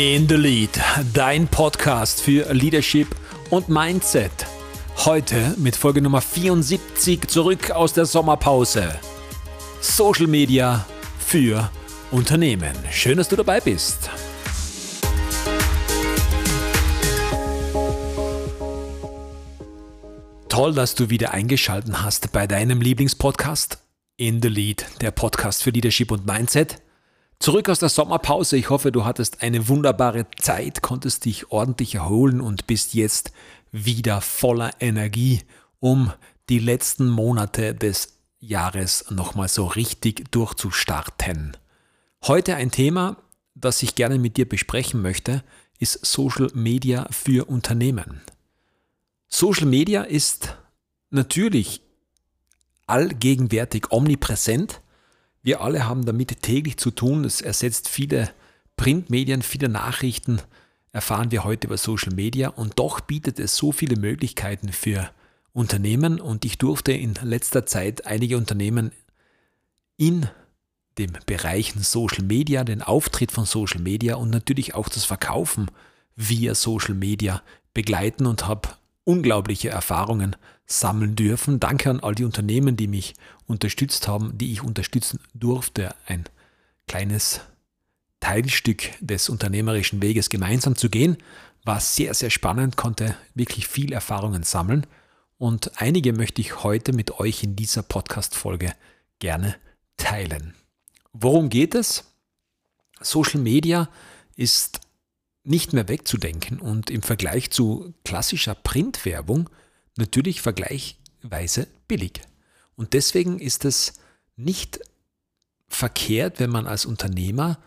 In the Lead, dein Podcast für Leadership und Mindset. Heute mit Folge Nummer 74 zurück aus der Sommerpause. Social Media für Unternehmen. Schön, dass du dabei bist. Toll, dass du wieder eingeschaltet hast bei deinem Lieblingspodcast In the Lead, der Podcast für Leadership und Mindset. Zurück aus der Sommerpause. Ich hoffe, du hattest eine wunderbare Zeit, konntest dich ordentlich erholen und bist jetzt wieder voller Energie, um die letzten Monate des Jahres nochmal so richtig durchzustarten. Heute ein Thema, das ich gerne mit dir besprechen möchte, ist Social Media für Unternehmen. Social Media ist natürlich allgegenwärtig omnipräsent wir alle haben damit täglich zu tun. Es ersetzt viele Printmedien, viele Nachrichten erfahren wir heute über Social Media und doch bietet es so viele Möglichkeiten für Unternehmen und ich durfte in letzter Zeit einige Unternehmen in dem Bereich Social Media, den Auftritt von Social Media und natürlich auch das Verkaufen via Social Media begleiten und habe unglaubliche Erfahrungen sammeln dürfen. Danke an all die Unternehmen, die mich unterstützt haben, die ich unterstützen durfte, ein kleines Teilstück des unternehmerischen Weges gemeinsam zu gehen. War sehr, sehr spannend, konnte wirklich viel Erfahrungen sammeln und einige möchte ich heute mit euch in dieser Podcast-Folge gerne teilen. Worum geht es? Social Media ist nicht mehr wegzudenken und im Vergleich zu klassischer Printwerbung natürlich vergleichsweise billig. Und deswegen ist es nicht verkehrt, wenn man als Unternehmer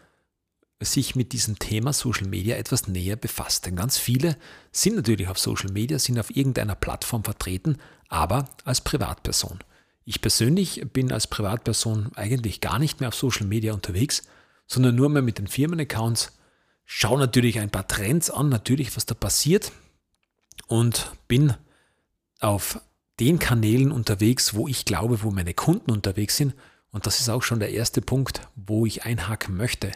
sich mit diesem Thema Social Media etwas näher befasst. Denn ganz viele sind natürlich auf Social Media, sind auf irgendeiner Plattform vertreten, aber als Privatperson. Ich persönlich bin als Privatperson eigentlich gar nicht mehr auf Social Media unterwegs, sondern nur mehr mit den Firmenaccounts schaue natürlich ein paar Trends an, natürlich, was da passiert und bin auf den Kanälen unterwegs, wo ich glaube, wo meine Kunden unterwegs sind. Und das ist auch schon der erste Punkt, wo ich einhaken möchte.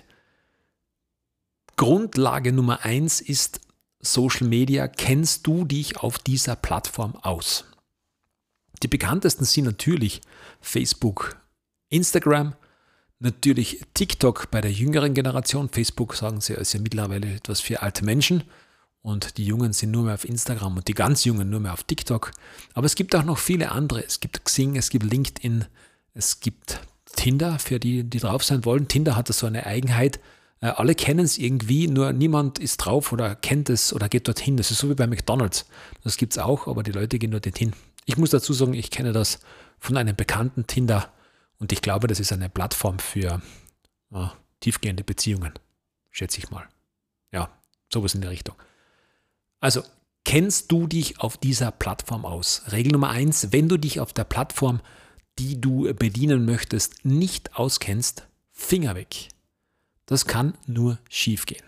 Grundlage Nummer eins ist Social Media. Kennst du dich auf dieser Plattform aus? Die bekanntesten sind natürlich Facebook, Instagram, Natürlich TikTok bei der jüngeren Generation. Facebook sagen sie, ist ja mittlerweile etwas für alte Menschen. Und die Jungen sind nur mehr auf Instagram und die ganz Jungen nur mehr auf TikTok. Aber es gibt auch noch viele andere. Es gibt Xing, es gibt LinkedIn, es gibt Tinder, für die, die drauf sein wollen. Tinder hat so eine Eigenheit. Äh, alle kennen es irgendwie, nur niemand ist drauf oder kennt es oder geht dorthin. Das ist so wie bei McDonalds. Das gibt es auch, aber die Leute gehen dort hin. Ich muss dazu sagen, ich kenne das von einem bekannten Tinder. Und ich glaube, das ist eine Plattform für äh, tiefgehende Beziehungen, schätze ich mal. Ja, sowas in der Richtung. Also, kennst du dich auf dieser Plattform aus? Regel Nummer eins, wenn du dich auf der Plattform, die du bedienen möchtest, nicht auskennst, Finger weg. Das kann nur schief gehen.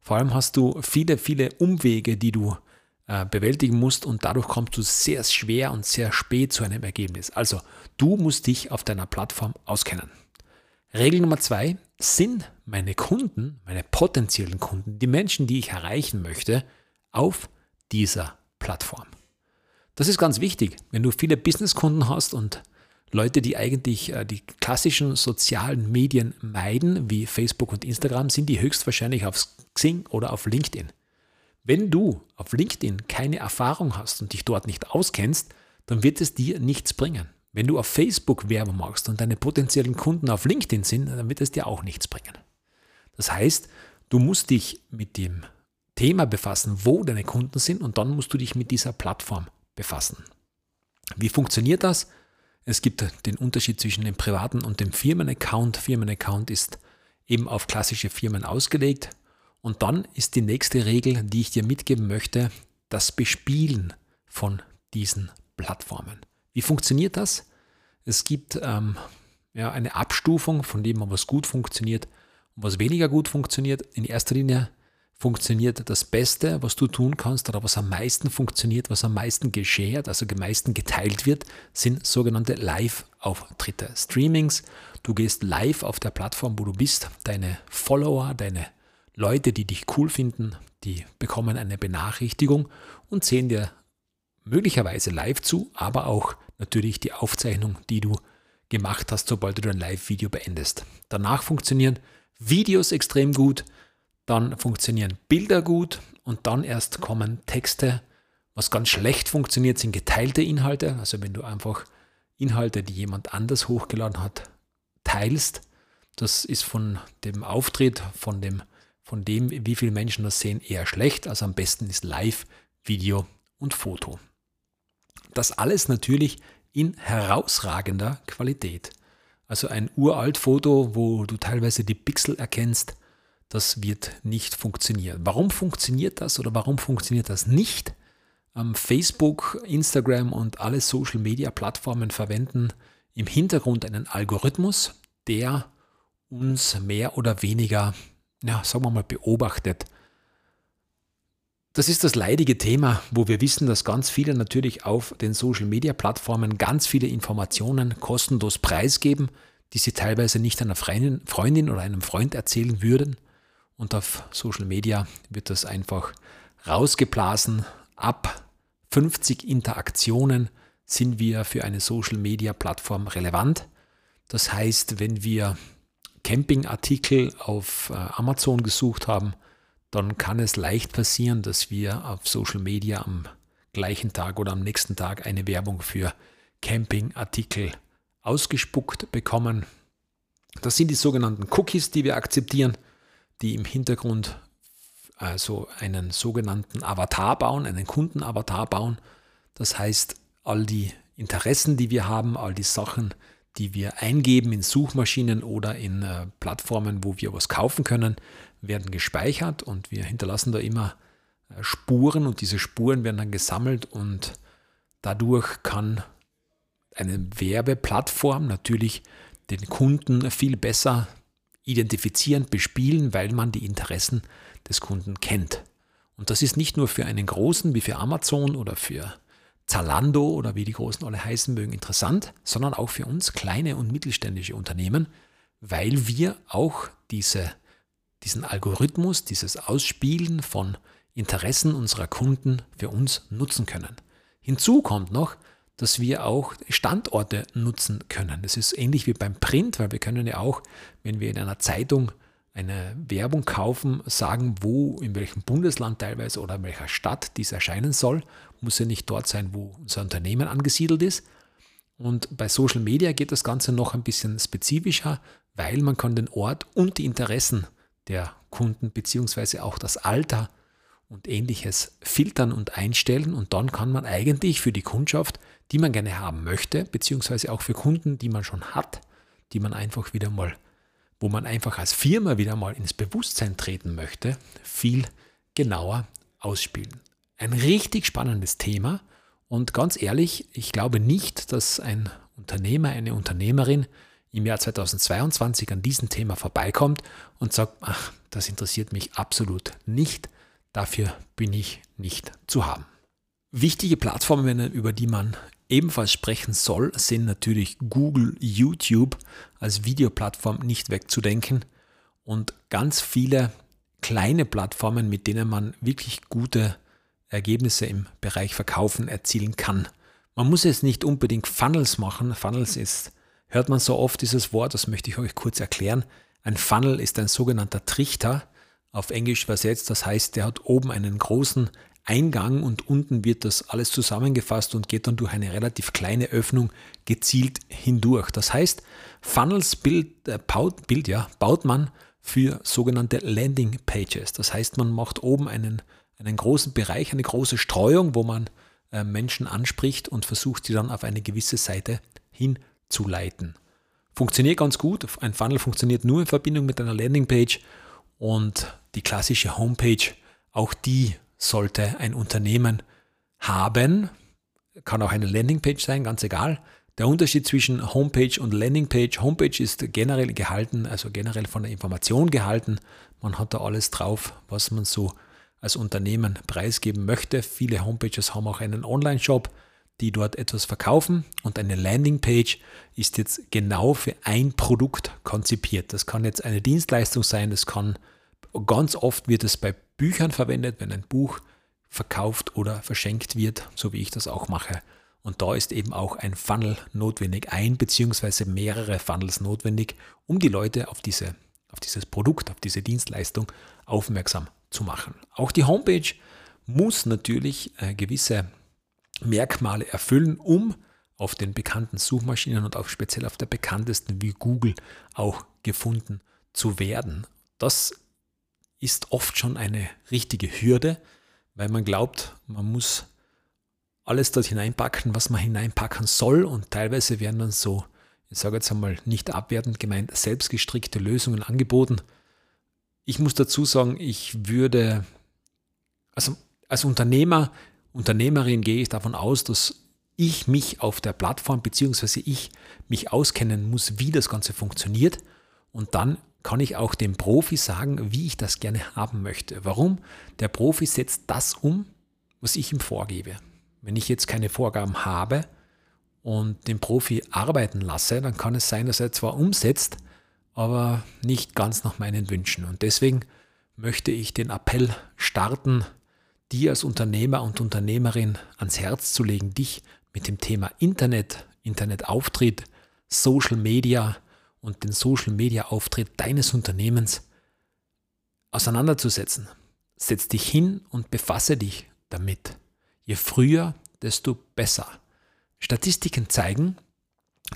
Vor allem hast du viele, viele Umwege, die du äh, bewältigen musst und dadurch kommst du sehr schwer und sehr spät zu einem Ergebnis. Also du musst dich auf deiner Plattform auskennen. Regel Nummer zwei, sind meine Kunden, meine potenziellen Kunden, die Menschen, die ich erreichen möchte, auf dieser Plattform. Das ist ganz wichtig. Wenn du viele Businesskunden hast und Leute, die eigentlich äh, die klassischen sozialen Medien meiden, wie Facebook und Instagram, sind die höchstwahrscheinlich auf Xing oder auf LinkedIn. Wenn du auf LinkedIn keine Erfahrung hast und dich dort nicht auskennst, dann wird es dir nichts bringen. Wenn du auf Facebook Werbung machst und deine potenziellen Kunden auf LinkedIn sind, dann wird es dir auch nichts bringen. Das heißt, du musst dich mit dem Thema befassen, wo deine Kunden sind und dann musst du dich mit dieser Plattform befassen. Wie funktioniert das? Es gibt den Unterschied zwischen dem privaten und dem Firmenaccount. Firmenaccount ist eben auf klassische Firmen ausgelegt. Und dann ist die nächste Regel, die ich dir mitgeben möchte, das Bespielen von diesen Plattformen. Wie funktioniert das? Es gibt ähm, ja, eine Abstufung von dem, was gut funktioniert und was weniger gut funktioniert. In erster Linie funktioniert das Beste, was du tun kannst oder was am meisten funktioniert, was am meisten geshared, also am meisten geteilt wird, sind sogenannte Live-Auftritte. Streamings, du gehst live auf der Plattform, wo du bist, deine Follower, deine Leute, die dich cool finden, die bekommen eine Benachrichtigung und sehen dir möglicherweise live zu, aber auch natürlich die Aufzeichnung, die du gemacht hast, sobald du dein Live-Video beendest. Danach funktionieren Videos extrem gut, dann funktionieren Bilder gut und dann erst kommen Texte. Was ganz schlecht funktioniert, sind geteilte Inhalte. Also wenn du einfach Inhalte, die jemand anders hochgeladen hat, teilst, das ist von dem Auftritt, von dem, von dem, wie viele Menschen das sehen, eher schlecht. Also am besten ist Live, Video und Foto. Das alles natürlich in herausragender Qualität. Also ein uralt Foto, wo du teilweise die Pixel erkennst, das wird nicht funktionieren. Warum funktioniert das oder warum funktioniert das nicht? Ähm, Facebook, Instagram und alle Social-Media-Plattformen verwenden im Hintergrund einen Algorithmus, der uns mehr oder weniger, ja, sagen wir mal, beobachtet. Das ist das leidige Thema, wo wir wissen, dass ganz viele natürlich auf den Social-Media-Plattformen ganz viele Informationen kostenlos preisgeben, die sie teilweise nicht einer Freundin oder einem Freund erzählen würden. Und auf Social Media wird das einfach rausgeblasen. Ab 50 Interaktionen sind wir für eine Social Media Plattform relevant. Das heißt, wenn wir Campingartikel auf äh, Amazon gesucht haben, dann kann es leicht passieren, dass wir auf Social Media am gleichen Tag oder am nächsten Tag eine Werbung für Campingartikel ausgespuckt bekommen. Das sind die sogenannten Cookies, die wir akzeptieren die im Hintergrund also einen sogenannten Avatar bauen, einen Kundenavatar bauen. Das heißt, all die Interessen, die wir haben, all die Sachen, die wir eingeben in Suchmaschinen oder in äh, Plattformen, wo wir was kaufen können, werden gespeichert und wir hinterlassen da immer äh, Spuren und diese Spuren werden dann gesammelt und dadurch kann eine Werbeplattform natürlich den Kunden viel besser identifizieren, bespielen, weil man die Interessen des Kunden kennt. Und das ist nicht nur für einen großen wie für Amazon oder für Zalando oder wie die großen alle heißen mögen interessant, sondern auch für uns kleine und mittelständische Unternehmen, weil wir auch diese, diesen Algorithmus, dieses Ausspielen von Interessen unserer Kunden für uns nutzen können. Hinzu kommt noch, dass wir auch Standorte nutzen können. Das ist ähnlich wie beim Print, weil wir können ja auch, wenn wir in einer Zeitung eine Werbung kaufen, sagen, wo, in welchem Bundesland teilweise oder in welcher Stadt dies erscheinen soll. Muss ja nicht dort sein, wo unser Unternehmen angesiedelt ist. Und bei Social Media geht das Ganze noch ein bisschen spezifischer, weil man kann den Ort und die Interessen der Kunden beziehungsweise auch das Alter und ähnliches filtern und einstellen und dann kann man eigentlich für die Kundschaft die man gerne haben möchte, beziehungsweise auch für Kunden, die man schon hat, die man einfach wieder mal, wo man einfach als Firma wieder mal ins Bewusstsein treten möchte, viel genauer ausspielen. Ein richtig spannendes Thema und ganz ehrlich, ich glaube nicht, dass ein Unternehmer, eine Unternehmerin im Jahr 2022 an diesem Thema vorbeikommt und sagt, ach, das interessiert mich absolut nicht, dafür bin ich nicht zu haben. Wichtige Plattformen, über die man ebenfalls sprechen soll, sind natürlich Google, YouTube als Videoplattform nicht wegzudenken und ganz viele kleine Plattformen, mit denen man wirklich gute Ergebnisse im Bereich Verkaufen erzielen kann. Man muss jetzt nicht unbedingt Funnels machen. Funnels ist, hört man so oft dieses Wort, das möchte ich euch kurz erklären. Ein Funnel ist ein sogenannter Trichter, auf Englisch übersetzt. Das heißt, der hat oben einen großen Eingang und unten wird das alles zusammengefasst und geht dann durch eine relativ kleine Öffnung gezielt hindurch. Das heißt, Funnels bild, äh, baut, bild, ja, baut man für sogenannte Landing Pages. Das heißt, man macht oben einen, einen großen Bereich, eine große Streuung, wo man äh, Menschen anspricht und versucht, sie dann auf eine gewisse Seite hinzuleiten. Funktioniert ganz gut. Ein Funnel funktioniert nur in Verbindung mit einer Landing Page und die klassische Homepage, auch die sollte ein Unternehmen haben. Kann auch eine Landingpage sein, ganz egal. Der Unterschied zwischen Homepage und Landingpage. Homepage ist generell gehalten, also generell von der Information gehalten. Man hat da alles drauf, was man so als Unternehmen preisgeben möchte. Viele Homepages haben auch einen Online-Shop, die dort etwas verkaufen. Und eine Landingpage ist jetzt genau für ein Produkt konzipiert. Das kann jetzt eine Dienstleistung sein, das kann Ganz oft wird es bei Büchern verwendet, wenn ein Buch verkauft oder verschenkt wird, so wie ich das auch mache. Und da ist eben auch ein Funnel notwendig, ein bzw. mehrere Funnels notwendig, um die Leute auf, diese, auf dieses Produkt, auf diese Dienstleistung aufmerksam zu machen. Auch die Homepage muss natürlich äh, gewisse Merkmale erfüllen, um auf den bekannten Suchmaschinen und auch speziell auf der bekanntesten wie Google auch gefunden zu werden. Das ist oft schon eine richtige Hürde, weil man glaubt, man muss alles dort hineinpacken, was man hineinpacken soll und teilweise werden dann so, ich sage jetzt einmal nicht abwertend gemeint, selbstgestrickte Lösungen angeboten. Ich muss dazu sagen, ich würde, also als Unternehmer, Unternehmerin gehe ich davon aus, dass ich mich auf der Plattform bzw. ich mich auskennen muss, wie das Ganze funktioniert und dann kann ich auch dem Profi sagen, wie ich das gerne haben möchte. Warum? Der Profi setzt das um, was ich ihm vorgebe. Wenn ich jetzt keine Vorgaben habe und den Profi arbeiten lasse, dann kann es sein, dass er zwar umsetzt, aber nicht ganz nach meinen Wünschen. Und deswegen möchte ich den Appell starten, dir als Unternehmer und Unternehmerin ans Herz zu legen, dich mit dem Thema Internet, Internetauftritt, Social Media und den Social Media Auftritt deines Unternehmens auseinanderzusetzen. Setz dich hin und befasse dich damit. Je früher, desto besser. Statistiken zeigen,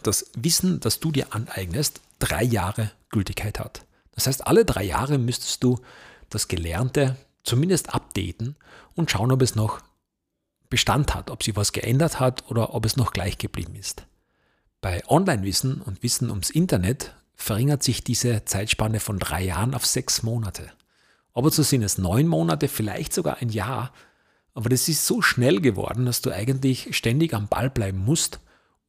dass Wissen, das du dir aneignest, drei Jahre Gültigkeit hat. Das heißt, alle drei Jahre müsstest du das Gelernte zumindest updaten und schauen, ob es noch Bestand hat, ob sich was geändert hat oder ob es noch gleich geblieben ist. Bei Online-Wissen und Wissen ums Internet verringert sich diese Zeitspanne von drei Jahren auf sechs Monate. Aber so sind es neun Monate, vielleicht sogar ein Jahr. Aber das ist so schnell geworden, dass du eigentlich ständig am Ball bleiben musst,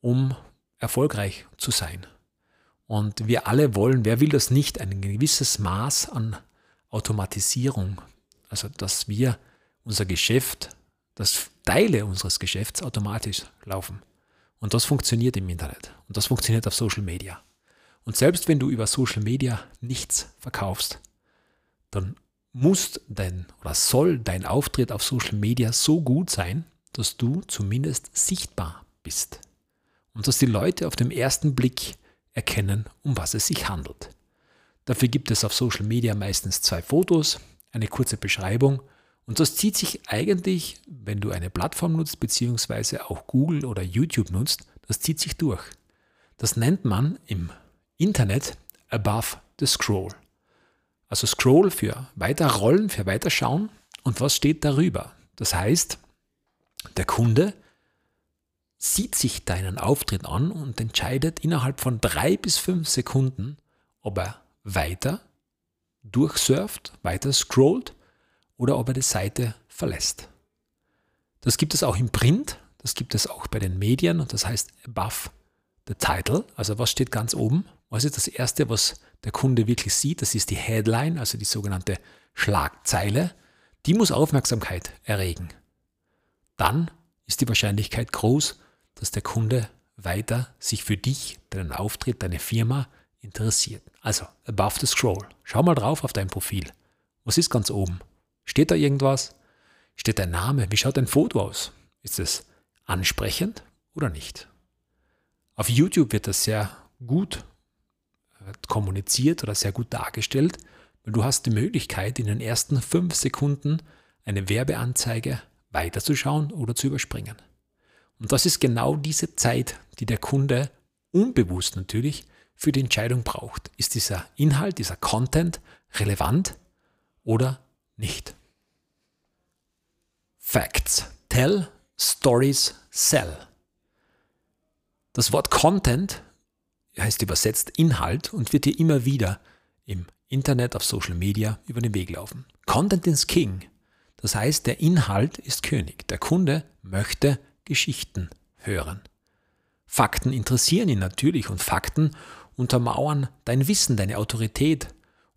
um erfolgreich zu sein. Und wir alle wollen, wer will das nicht, ein gewisses Maß an Automatisierung. Also, dass wir unser Geschäft, dass Teile unseres Geschäfts automatisch laufen. Und das funktioniert im Internet. Und das funktioniert auf Social Media. Und selbst wenn du über Social Media nichts verkaufst, dann muss dein oder soll dein Auftritt auf Social Media so gut sein, dass du zumindest sichtbar bist. Und dass die Leute auf den ersten Blick erkennen, um was es sich handelt. Dafür gibt es auf Social Media meistens zwei Fotos, eine kurze Beschreibung und das zieht sich eigentlich, wenn du eine Plattform nutzt, beziehungsweise auch Google oder YouTube nutzt, das zieht sich durch. Das nennt man im Internet above the scroll. Also Scroll für weiterrollen, für weiterschauen. Und was steht darüber? Das heißt, der Kunde sieht sich deinen Auftritt an und entscheidet innerhalb von drei bis fünf Sekunden, ob er weiter durchsurft, weiter scrollt oder ob er die Seite verlässt. Das gibt es auch im Print, das gibt es auch bei den Medien und das heißt above the title, also was steht ganz oben, was ist das Erste, was der Kunde wirklich sieht, das ist die Headline, also die sogenannte Schlagzeile, die muss Aufmerksamkeit erregen. Dann ist die Wahrscheinlichkeit groß, dass der Kunde weiter sich für dich, deinen Auftritt, deine Firma interessiert. Also, above the scroll. Schau mal drauf auf dein Profil. Was ist ganz oben? Steht da irgendwas? Steht dein Name? Wie schaut dein Foto aus? Ist es ansprechend oder nicht? Auf YouTube wird das sehr gut äh, kommuniziert oder sehr gut dargestellt, weil du hast die Möglichkeit, in den ersten fünf Sekunden eine Werbeanzeige weiterzuschauen oder zu überspringen. Und das ist genau diese Zeit, die der Kunde unbewusst natürlich für die Entscheidung braucht. Ist dieser Inhalt, dieser Content relevant oder nicht. Facts. Tell, Stories, Sell. Das Wort Content heißt übersetzt Inhalt und wird dir immer wieder im Internet, auf Social Media über den Weg laufen. Content is King. Das heißt, der Inhalt ist König. Der Kunde möchte Geschichten hören. Fakten interessieren ihn natürlich und Fakten untermauern dein Wissen, deine Autorität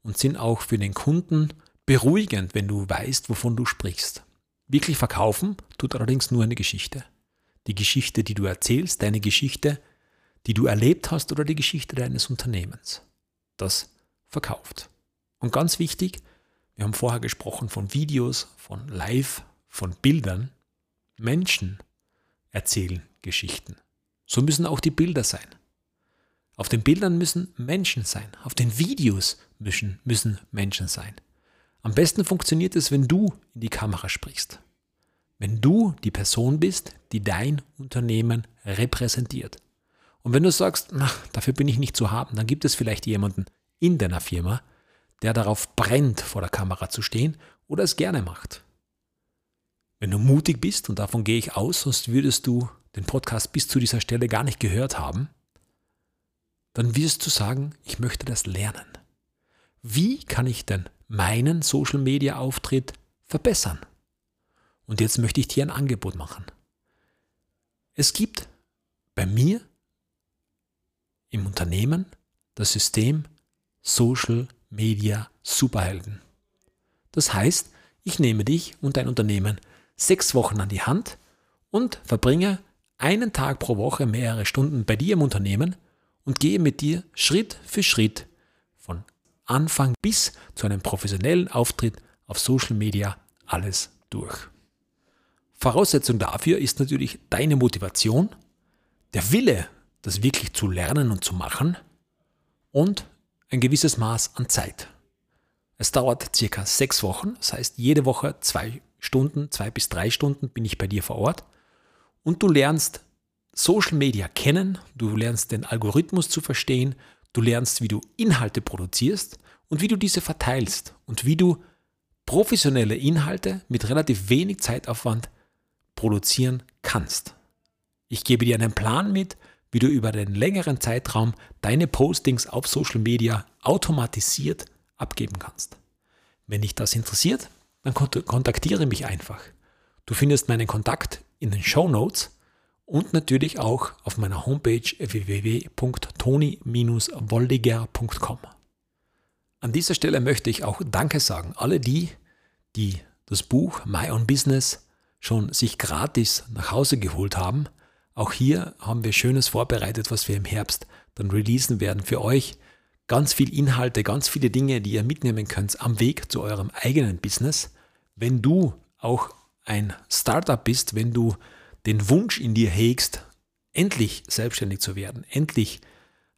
und sind auch für den Kunden beruhigend, wenn du weißt, wovon du sprichst. Wirklich verkaufen tut allerdings nur eine Geschichte. Die Geschichte, die du erzählst, deine Geschichte, die du erlebt hast oder die Geschichte deines Unternehmens. Das verkauft. Und ganz wichtig, Wir haben vorher gesprochen von Videos, von Live, von Bildern. Menschen erzählen Geschichten. So müssen auch die Bilder sein. Auf den Bildern müssen Menschen sein. Auf den Videos müssen, müssen Menschen sein. Am besten funktioniert es, wenn du in die Kamera sprichst. Wenn du die Person bist, die dein Unternehmen repräsentiert. Und wenn du sagst, na, dafür bin ich nicht zu haben, dann gibt es vielleicht jemanden in deiner Firma, der darauf brennt, vor der Kamera zu stehen oder es gerne macht. Wenn du mutig bist, und davon gehe ich aus, sonst würdest du den Podcast bis zu dieser Stelle gar nicht gehört haben, dann wirst du sagen, ich möchte das lernen. Wie kann ich denn meinen Social-Media-Auftritt verbessern? Und jetzt möchte ich dir ein Angebot machen. Es gibt bei mir im Unternehmen das System Social Media Superhelden. Das heißt, ich nehme dich und dein Unternehmen sechs Wochen an die Hand und verbringe einen Tag pro Woche mehrere Stunden bei dir im Unternehmen und gehe mit dir Schritt für Schritt von Anfang bis zu einem professionellen Auftritt auf Social Media alles durch. Voraussetzung dafür ist natürlich deine Motivation, der Wille, das wirklich zu lernen und zu machen und ein gewisses Maß an Zeit. Es dauert circa sechs Wochen, das heißt jede Woche zwei Stunden, zwei bis drei Stunden bin ich bei dir vor Ort und du lernst Social Media kennen, du lernst den Algorithmus zu verstehen, du lernst, wie du Inhalte produzierst und wie du diese verteilst und wie du professionelle Inhalte mit relativ wenig Zeitaufwand produzieren kannst. Ich gebe dir einen Plan mit, wie du über den längeren Zeitraum deine Postings auf Social Media automatisiert abgeben kannst. Wenn dich das interessiert, dann kontaktiere mich einfach. Du findest meinen Kontakt in den Show Notes und natürlich auch auf meiner Homepage www.toni-woldiger.com. An dieser Stelle möchte ich auch Danke sagen. Alle die, die das Buch My Own Business schon sich gratis nach Hause geholt haben, auch hier haben wir Schönes vorbereitet, was wir im Herbst dann releasen werden für euch. Ganz viel Inhalte, ganz viele Dinge, die ihr mitnehmen könnt am Weg zu eurem eigenen Business. Wenn du auch ein Startup bist, wenn du den Wunsch in dir hegst, endlich selbstständig zu werden, endlich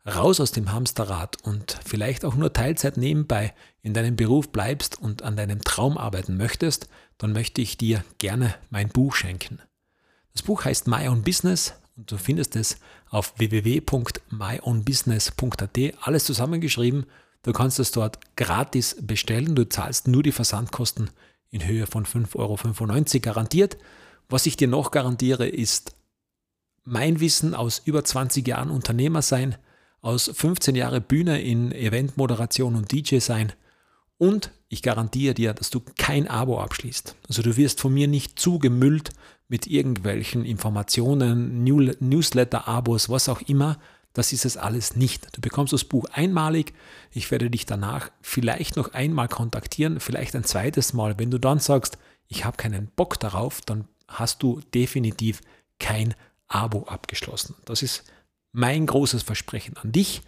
raus aus dem Hamsterrad und vielleicht auch nur Teilzeit nebenbei in deinem Beruf bleibst und an deinem Traum arbeiten möchtest, dann möchte ich dir gerne mein Buch schenken. Das Buch heißt My Own Business und du findest es auf www.myownbusiness.at, alles zusammengeschrieben. Du kannst es dort gratis bestellen. Du zahlst nur die Versandkosten in Höhe von 5,95 Euro garantiert. Was ich dir noch garantiere, ist mein Wissen aus über 20 Jahren Unternehmer sein, aus 15 Jahren Bühne in Eventmoderation und DJ sein und ich garantiere dir, dass du kein Abo abschließt. Also du wirst von mir nicht zugemüllt mit irgendwelchen Informationen, New Newsletter-Abos, was auch immer. Das ist es alles nicht. Du bekommst das Buch einmalig. Ich werde dich danach vielleicht noch einmal kontaktieren, vielleicht ein zweites Mal. Wenn du dann sagst, ich habe keinen Bock darauf, dann hast du definitiv kein Abo abgeschlossen. Das ist mein großes Versprechen an dich.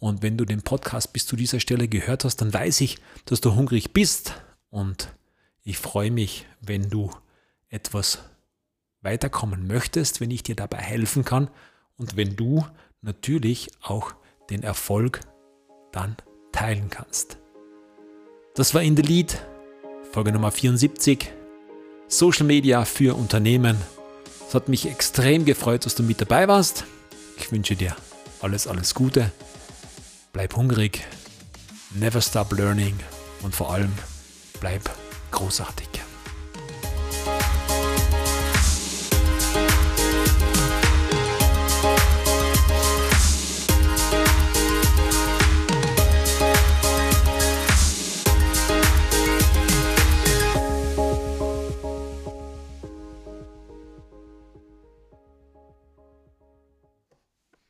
Und wenn du den Podcast bis zu dieser Stelle gehört hast, dann weiß ich, dass du hungrig bist. Und ich freue mich, wenn du etwas weiterkommen möchtest, wenn ich dir dabei helfen kann und wenn du natürlich auch den Erfolg dann teilen kannst. Das war in the Lead, Folge Nummer 74, Social Media für Unternehmen. Es hat mich extrem gefreut, dass du mit dabei warst. Ich wünsche dir alles, alles Gute. Bleib hungrig, never stop learning und vor allem bleib großartig.